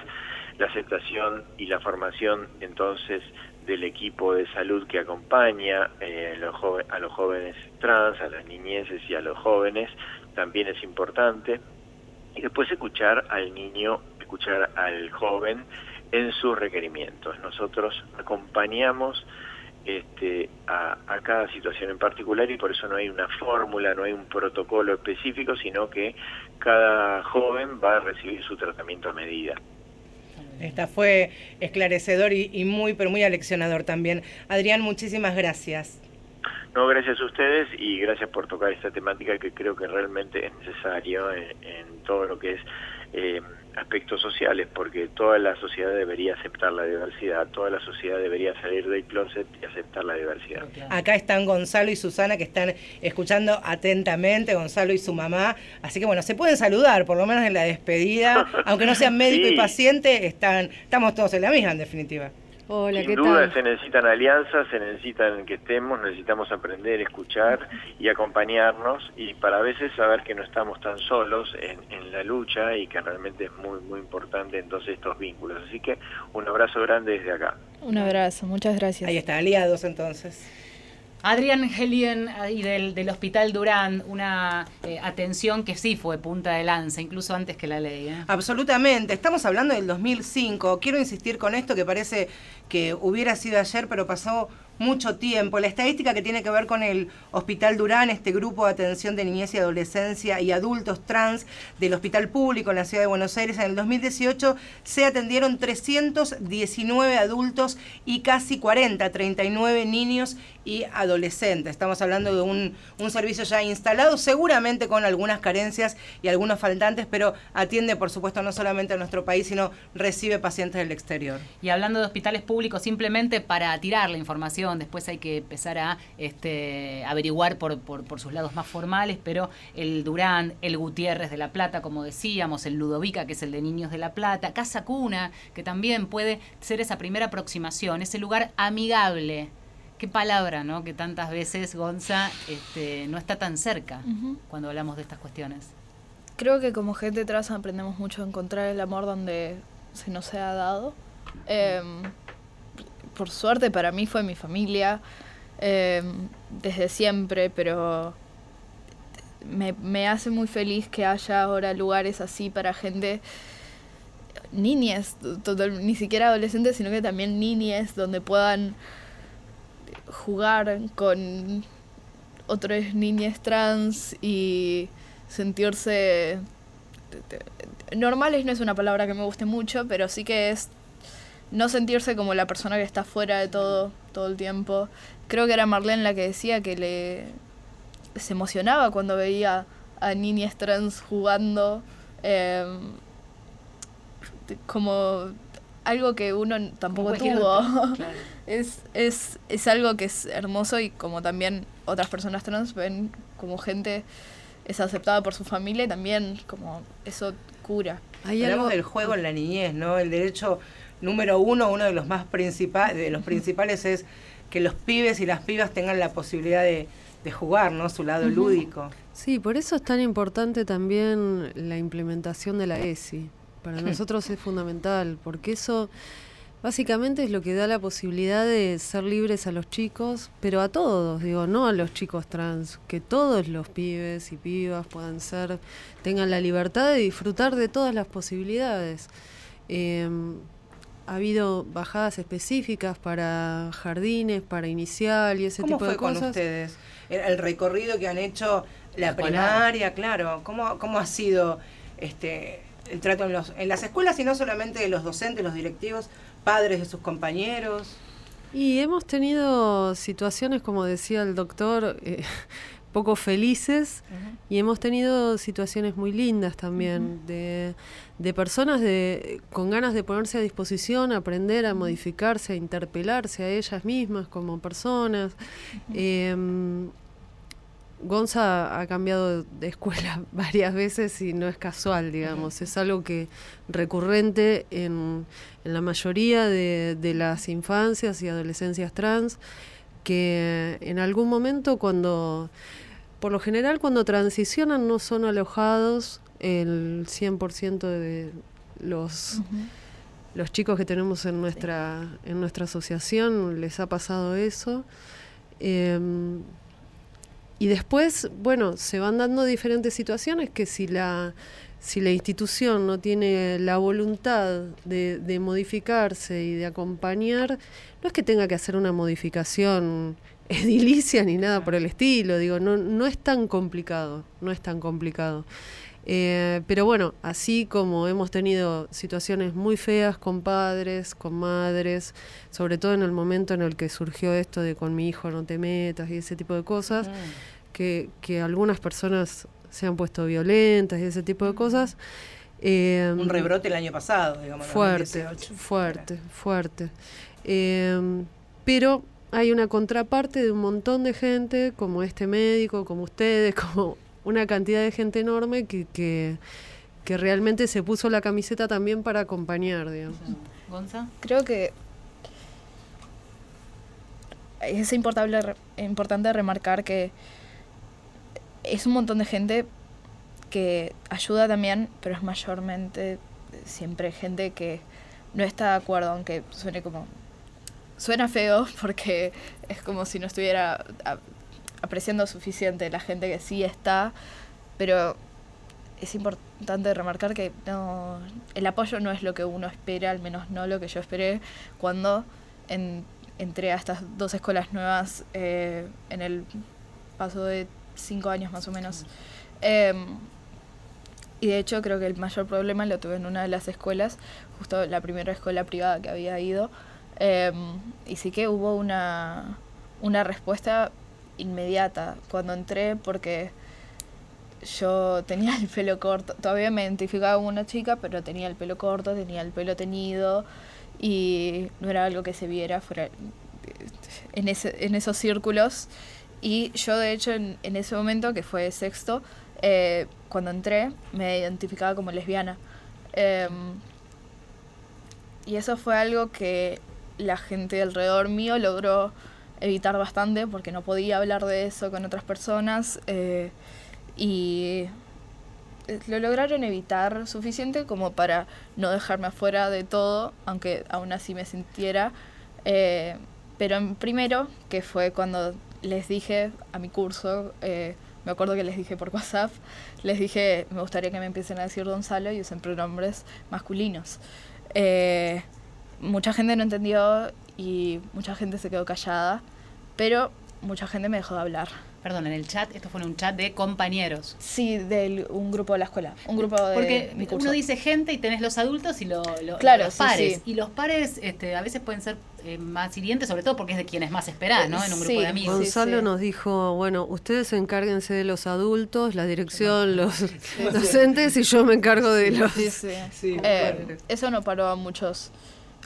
la aceptación y la formación entonces del equipo de salud que acompaña eh, a los jóvenes trans, a las niñeces y a los jóvenes, también es importante. Y después escuchar al niño, escuchar al joven en sus requerimientos. Nosotros acompañamos este, a, cada situación en particular y por eso no hay una fórmula, no hay un protocolo específico, sino que cada joven va a recibir su tratamiento a medida. Esta fue esclarecedor y, y muy, pero muy aleccionador también. Adrián, muchísimas gracias. No, gracias a ustedes y gracias por tocar esta temática que creo que realmente es necesario en, todo lo que es eh, aspectos sociales, porque toda la sociedad debería aceptar la diversidad, toda la sociedad debería salir del closet y aceptar la diversidad. Acá están Gonzalo y Susana que están escuchando atentamente, Gonzalo y su mamá, así que bueno, se pueden saludar, por lo menos en la despedida, (laughs) aunque no sean médico y paciente, están, estamos todos en la misma en definitiva. Hola, Sin duda se necesitan alianzas, se necesitan que estemos, necesitamos aprender, escuchar y acompañarnos y para a veces saber que no estamos tan solos en, en, la lucha y que realmente es muy, muy importante entonces estos vínculos. Así que un abrazo grande desde acá. Un abrazo, muchas gracias. Ahí está, aliados entonces. Adrián Helien y del, del, Hospital Durán, una eh, atención que sí fue punta de lanza, incluso antes que la ley. ¿eh? Absolutamente, estamos hablando del 2005. Quiero insistir con esto que parece que hubiera sido ayer, pero pasó mucho tiempo. La estadística que tiene que ver con el Hospital Durán, este grupo de atención de niñez y adolescencia y adultos trans del Hospital Público en la Ciudad de Buenos Aires, en el 2018 se atendieron 319 adultos y casi 40, 39 niños y adolescentes. Estamos hablando de un, un servicio ya instalado, seguramente con algunas carencias y algunos faltantes, pero atiende, por supuesto, no solamente a nuestro país, sino recibe pacientes del exterior. Y hablando de hospitales públicos, simplemente para tirar la información, después hay que empezar a este, averiguar por, por, sus lados más formales, pero el Durán, el Gutiérrez de La Plata, como decíamos, el Ludovica, que es el de Niños de La Plata, Casa Cuna, que también puede ser esa primera aproximación, ese lugar amigable. Qué palabra, ¿no? Que tantas veces Gonza este, no está tan cerca cuando hablamos de estas cuestiones. Creo que como gente trans aprendemos mucho a encontrar el amor donde se nos ha dado. Em, por suerte para mí fue mi familia em, desde siempre, pero me, hace muy feliz que haya ahora lugares así para gente, niñas, ni siquiera adolescentes, sino que también niñas, donde puedan jugar con otras niñas trans y sentirse normales no es una palabra que me guste mucho, pero sí que es no sentirse como la persona que está fuera de todo todo el tiempo. Creo que era Marlene la que decía que le se emocionaba cuando veía a niñas trans jugando em, como algo que uno tampoco tuvo. (laughs) es, es, es algo que es hermoso y como también otras personas trans ven como gente es aceptada por su familia y también como eso cura. Hablamos del juego en la niñez, ¿no? El derecho número uno, uno de los más principales, de los principales es que los pibes y las pibas tengan la posibilidad de, jugar, ¿no? Su lado lúdico. Sí, por eso es tan importante también la implementación de la ESI. Para nosotros es fundamental, porque eso básicamente es lo que da la posibilidad de ser libres a los chicos, pero a todos, digo, no a los chicos trans, que todos los pibes y pibas puedan ser, tengan la libertad de disfrutar de todas las posibilidades. Em, ha habido bajadas específicas para jardines, para inicial y ese tipo de cosas. con ustedes? El, recorrido que han hecho la primaria, claro. ¿Cómo, ¿Cómo ha sido este el trato en, los, en las escuelas y no solamente de los docentes, los directivos, padres de sus compañeros. Y hemos tenido situaciones, como decía el doctor, eh, poco felices y hemos tenido situaciones muy lindas también de, personas de, con ganas de ponerse a disposición, aprender a modificarse, a interpelarse a ellas mismas como personas. Em, Gonza ha cambiado de escuela (laughs) varias veces y no es casual, digamos, es algo que recurrente en, en la mayoría de, de las infancias y adolescencias trans, que en algún momento cuando por lo general cuando transicionan no son alojados el 100% de los, los chicos que tenemos en nuestra, en nuestra asociación, les ha pasado eso. Em, y después, bueno, se van dando diferentes situaciones que si la, si la institución no tiene la voluntad de, de modificarse y de acompañar, no es que tenga que hacer una modificación edilicia ni nada por el estilo, digo, no, no es tan complicado, no es tan complicado. Eh, pero bueno, así como hemos tenido situaciones muy feas con padres, con madres, sobre todo en el momento en el que surgió esto de con mi hijo no te metas y ese tipo de cosas, que, que algunas personas se han puesto violentas y ese tipo de cosas. Eh, Un rebrote el año pasado, digamos. Fuerte, fuerte, fuerte. Eh, pero hay una contraparte de un montón de gente, como este médico, como ustedes, (laughs) como una cantidad de gente enorme que, que, realmente se puso la camiseta también para acompañar, digamos. ¿Gonza? Creo que es importante, importante remarcar que es un montón de gente que ayuda también, pero es mayormente siempre gente que no está de acuerdo, aunque suene como suena feo (laughs) porque es como si no estuviera apreciando suficiente la gente que sí está, pero es importante remarcar que no, el apoyo no es lo que uno espera, al menos no lo que yo esperé cuando entré a estas dos escuelas nuevas eh, en el paso de cinco años más o menos. Em, y de hecho creo que el mayor problema lo tuve en una de las escuelas, justo la primera escuela privada que había ido, Em, y sí que hubo una, una respuesta inmediata cuando entré porque yo tenía el pelo corto, todavía me identificaba como una chica, pero tenía el pelo corto, tenía el pelo teñido y no era algo que se viera fuera en, ese, en esos círculos. Y yo de hecho en, en ese momento, que fue sexto, eh, cuando entré me identificaba como lesbiana. Em, y eso fue algo que la gente alrededor mío logró evitar bastante porque no podía hablar de eso con otras personas eh, y eh, lo lograron evitar suficiente como para no dejarme afuera de todo, aunque aún así me sintiera. Eh, pero en primero, que fue cuando les dije a mi curso, me acuerdo que les dije por WhatsApp, les dije, me gustaría que me empiecen a decir Gonzalo y usen pronombres masculinos mucha gente no entendió y mucha gente se quedó callada, pero mucha gente me dejó de hablar. Perdón, en el chat, esto fue un chat de compañeros. Sí, de un grupo de la escuela, un grupo de Porque uno dice gente y tenés los adultos y los pares. Y los pares este, a veces pueden ser eh, más hirientes, sobre todo porque es de quienes más esperás, ¿no? En un grupo de amigos. Gonzalo nos dijo, bueno, ustedes encárguense de los adultos, la dirección, los docentes y yo me encargo de los... Sí, eh, eso no paró a muchos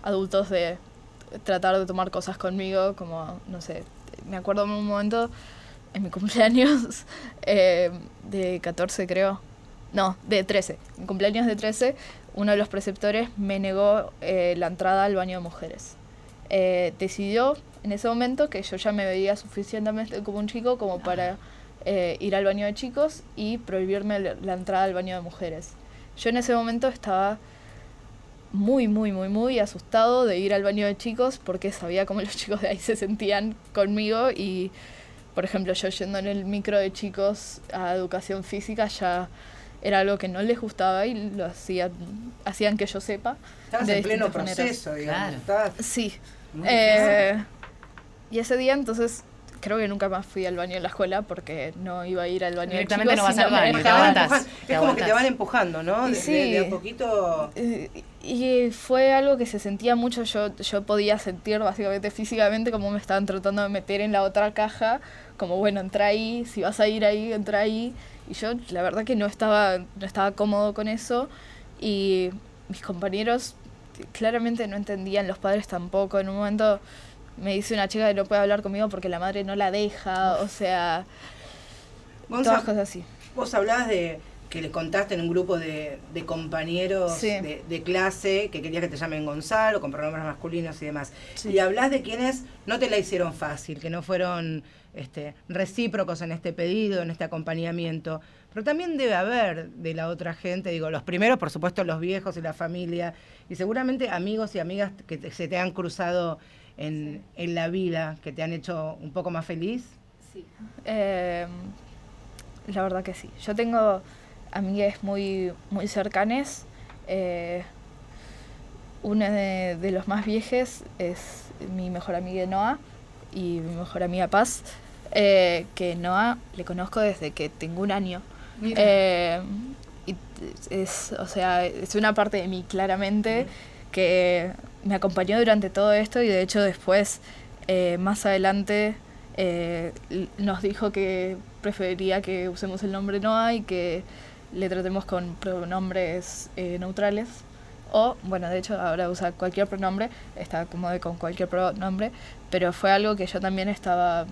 adultos de tratar de tomar cosas conmigo, como, no sé, me acuerdo en un momento, en mi (laughs) cumpleaños eh, de 14 creo, no, de 13, mi cumpleaños de 13, uno de los preceptores me negó eh, la entrada al baño de mujeres. Eh, decidió en ese momento que yo ya me veía suficientemente como un chico como para ir al baño de chicos y prohibirme la entrada al baño de mujeres. Yo en ese momento estaba muy, muy, muy, muy asustado de ir al baño de chicos porque sabía cómo los (laughs) chicos de ahí se sentían conmigo y, por ejemplo, yo yendo en el micro de chicos a educación física ya era algo que no les gustaba y lo hacían, hacían que yo sepa. Estabas en pleno proceso, digamos. Sí. Eh, y ese día entonces creo que nunca más fui al baño en la escuela porque no iba a ir al baño de Directamente no vas y al me baño, te dejaban. aguantás. Es te como que te van empujando, ¿no? De, sí. de- de a poquito. Y fue algo que se sentía mucho, yo, yo podía sentir básicamente físicamente como me estaban tratando de meter en la otra caja, como bueno, entra ahí, si vas a ir ahí, entra ahí. Y yo la verdad que no estaba, no estaba cómodo con eso y mis compañeros claramente no entendían, los padres tampoco. En un momento me dice una chica que no puede hablar conmigo porque la madre no la deja, o sea, todas cosas así. vos hablabas de que le contaste en un grupo de, de compañeros Sí. de, de clase que querías que te llamen Gonzalo, con pronombres masculinos y demás. Sí. Y hablas de quienes no te la hicieron fácil, que no fueron este, recíprocos en este pedido, en este acompañamiento. Pero también debe haber de la otra gente, digo, los primeros, por supuesto, los viejos y la familia, y seguramente amigos y amigas que te- se te han cruzado en, en la vida, que te han hecho un poco más feliz. Eh, la verdad que sí. Yo tengo amigas muy, muy cercanas. Eh, una de, de los más viejos es mi mejor amiga Noah y mi mejor amiga Paz. eh, que Noah le conozco desde que tengo un año. Eh, y es, o sea, es una parte de mí claramente que me acompañó durante todo esto y de hecho después, eh, más adelante, eh, nos dijo que preferiría que usemos el nombre Noah y que le tratemos con pronombres eh, neutrales. O, bueno, de hecho ahora usa cualquier pronombre, está cómodo con cualquier pronombre, pero fue algo que yo también estaba...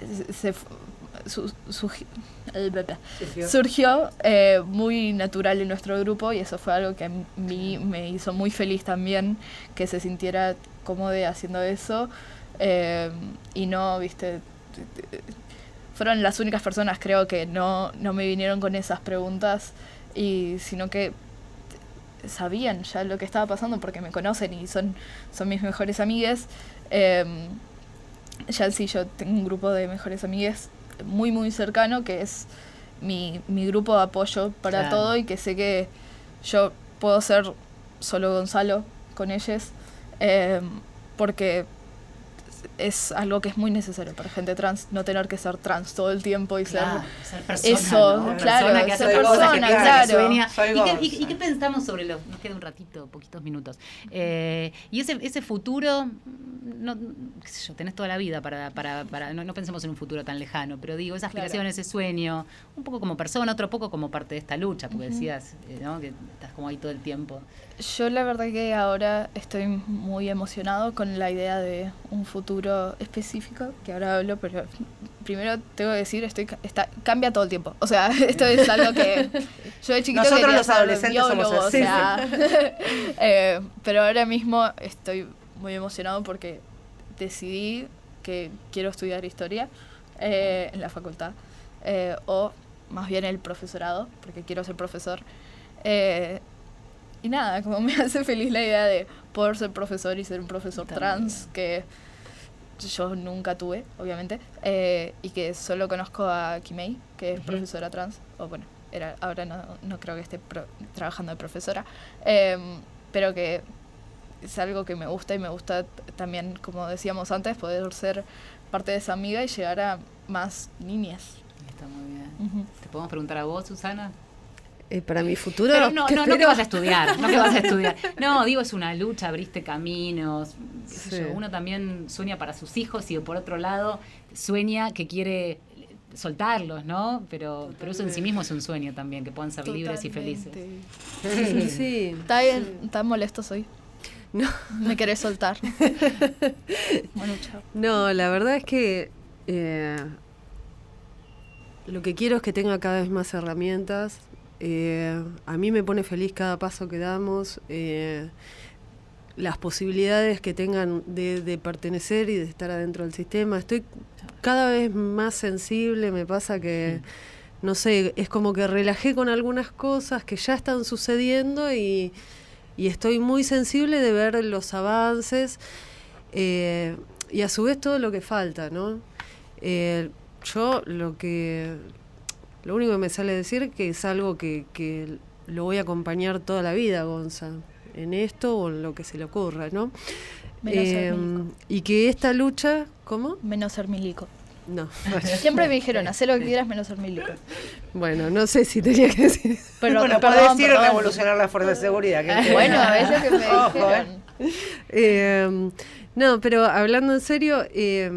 se- se su-. Surgió. eh, muy natural en nuestro grupo y eso fue algo que a mí me hizo muy feliz también, que se sintiera cómodo haciendo eso eh, y no, viste, fueron las únicas personas creo que no, no me vinieron con esas preguntas y sino que sabían ya lo que estaba pasando porque me conocen y son, son mis mejores amigas. Eh, ya sí, yo tengo un grupo de mejores amigas muy, muy cercano que es mi, mi grupo de apoyo para Claro. todo y que sé que yo puedo ser solo Gonzalo con ellos eh, porque es algo que es muy necesario para gente trans, no tener que ser trans todo el tiempo y Claro, ser ser persona, eso, ¿no? claro, persona que ser persona, que claro. Soy ¿Y qué, y- qué pensamos sobre los.? Nos queda un ratito, poquitos minutos. Eh, y ese, ese futuro, no, qué sé yo, tenés toda la vida para. para, para no, no pensemos en un futuro tan lejano, pero digo, esa Claro. aspiración, ese sueño, un poco como persona, otro poco como parte de esta lucha, porque decías, eh, ¿no? Que estás como ahí todo el tiempo. Yo la verdad que ahora estoy muy emocionado con la idea de un futuro específico, que ahora hablo, pero primero tengo que decir, estoy está, cambia todo el tiempo. O sea, (laughs) esto es algo que yo de chiquito Nosotros los adolescentes somos biólogo, o así, sea, (laughs) eh, pero ahora mismo estoy muy emocionado porque decidí que quiero estudiar historia eh, en la facultad, eh, o más bien el profesorado, porque quiero ser profesor. Y nada, como me (laughs) hace feliz la idea de poder ser profesor y ser un profesor También. trans, que yo nunca tuve, obviamente, eh, y que solo conozco a Kimei, que es Ujú. profesora trans, o bueno, era, ahora no, no creo que esté pro- trabajando de profesora, eh, pero que es algo que me gusta y me gusta también, como decíamos antes, poder ser parte de esa amiga y llegar a más niñas. Está muy bien. Ujú. ¿Te podemos preguntar a vos, Susana? Eh, para mi futuro. Pero no, ¿qué no, no que vas a estudiar, no que vas a estudiar. (laughs) No, digo, es una lucha, abriste caminos. Sí. yo, uno también sueña para sus hijos y por otro lado sueña que quiere soltarlos, ¿no? Pero, pero eso en sí mismo es un sueño también, que puedan ser libres y felices. Totalmente. Sí. ¿Está bien? ¿Tan molesto soy? No. ¿Me querés soltar? (laughs) bueno, chao. No, la verdad es que eh, lo que quiero es que tenga cada vez más herramientas. Eh, a mí me pone feliz cada paso que damos, eh, las posibilidades que tengan de, pertenecer y de estar adentro del sistema. Estoy cada vez más sensible, me pasa que, no sé, es como que relajé con algunas cosas que ya están sucediendo y, estoy muy sensible de ver los avances. Eh, y a su vez todo lo que falta, ¿no? Yo lo que lo único que me sale decir que es algo que, que lo voy a acompañar toda la vida, Gonza. en esto o en lo que se le ocurra, ¿no? Menos ser Eh, milico. y que esta lucha, ¿cómo? Menos ser milico. No. (laughs) Siempre me dijeron, haz lo que quieras menos ser milico. Bueno, no sé si tenía que decir eso. Pero, bueno, perdón, podés ir a perdón. revolucionar la fuerza de seguridad. que- (laughs) Bueno, es lo que me Ojo, dijeron. Eh, no, pero hablando en serio, eh,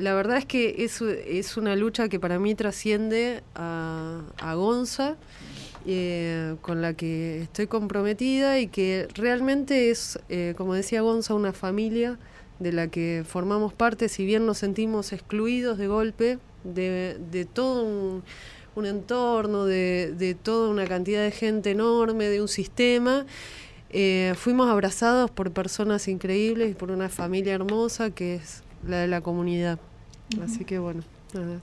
la verdad es que es, una lucha que para mí trasciende a, Gonza, eh, con la que estoy comprometida y que realmente es, eh, como decía Gonza, una familia de la que formamos parte, si bien nos sentimos excluidos de golpe de, todo un, entorno, de, de toda una cantidad de gente enorme, de un sistema. Eh, fuimos abrazados por personas increíbles y por una familia hermosa que es la de la comunidad. Así que bueno, nada más.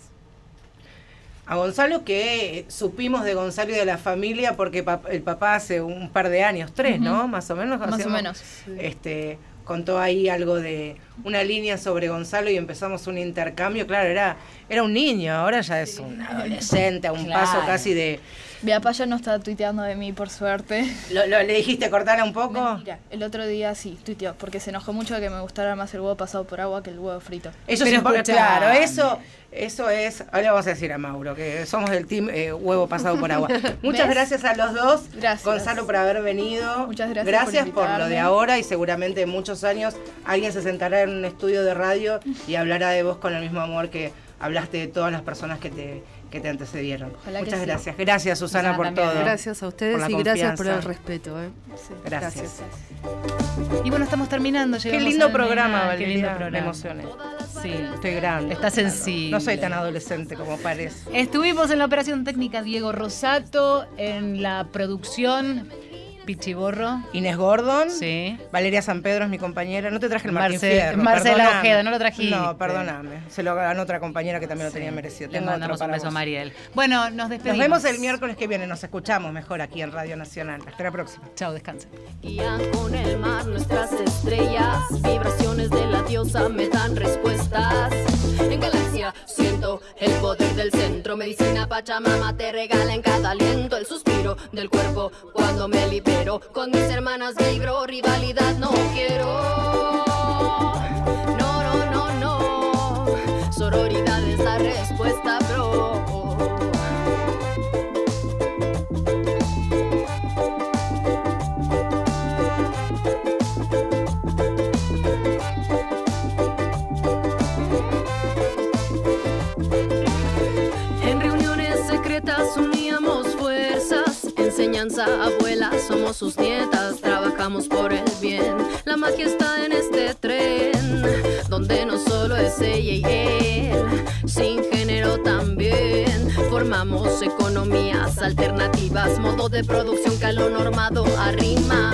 A Gonzalo que supimos de Gonzalo y de la familia porque pap- el papá hace un par de años, tres, ¿no? Más o menos. Más o menos. Este, contó ahí algo de una línea sobre Gonzalo y empezamos un intercambio. Claro, era, era un niño, ahora ya es un adolescente, a un Claro. paso casi de... Mi papá ya no está tuiteando de mí, por suerte. ¿Lo, lo- le dijiste cortarla un poco? Mentira, el otro día sí, tuiteó, porque se enojó mucho de que me gustara más el huevo pasado por agua que el huevo frito. Eso porque, escuchá. claro, eso, eso es. Ahora le vamos a decir a Mauro que somos del team eh, huevo pasado por agua. (laughs) Muchas ¿Ves? gracias a los dos. Gracias. Gonzalo por haber venido. Muchas gracias Gracias por por, lo de ahora y seguramente en muchos años alguien se sentará en un estudio de radio y hablará de vos con el mismo amor que hablaste de todas las personas que te, que te antecedieron. Ojalá Muchas sí. gracias. Gracias Susana Susana por también. todo. Gracias a ustedes y gracias por el respeto. ¿eh? Sí. Gracias. Y bueno, estamos terminando. Qué lindo programa, final. Qué lindo Valeria. Me programa. emocioné. Sí. Estoy grande. Está sensible. No soy tan adolescente como parece. Estuvimos en la operación técnica Diego Rosato, en la producción Pichiborro. Inés Gordon. Sí. Valeria San Pedro es mi compañera. No te traje el Martín Marce- Fierro. Marcela perdóname. Ojeda, no lo trajiste. No, perdóname. Se lo ganó otra compañera que también lo tenía merecido. Le Tengo otro mandamos un beso a. Mariel. Bueno, nos Nos despedimos. vemos el miércoles que viene. Nos escuchamos mejor aquí en Radio Nacional. Hasta la próxima. Chao, descansen. Guían con el mar nuestras estrellas, vibraciones de la diosa me dan respuestas. En siento el poder del centro, medicina Pachamama te regala en cada aliento el suspiro del cuerpo cuando me libero. Con mis hermanas vibro, rivalidad no quiero. Abuela, somos sus nietas, trabajamos por el bien. La magia está en este tren, donde no solo es ella y él, sin género también. Formamos economías alternativas, modo de producción que a lo normado arrima.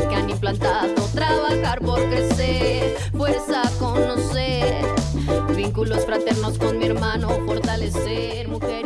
Que han implantado trabajar por crecer, fuerza a conocer, vínculos fraternos con mi hermano, fortalecer, mujer.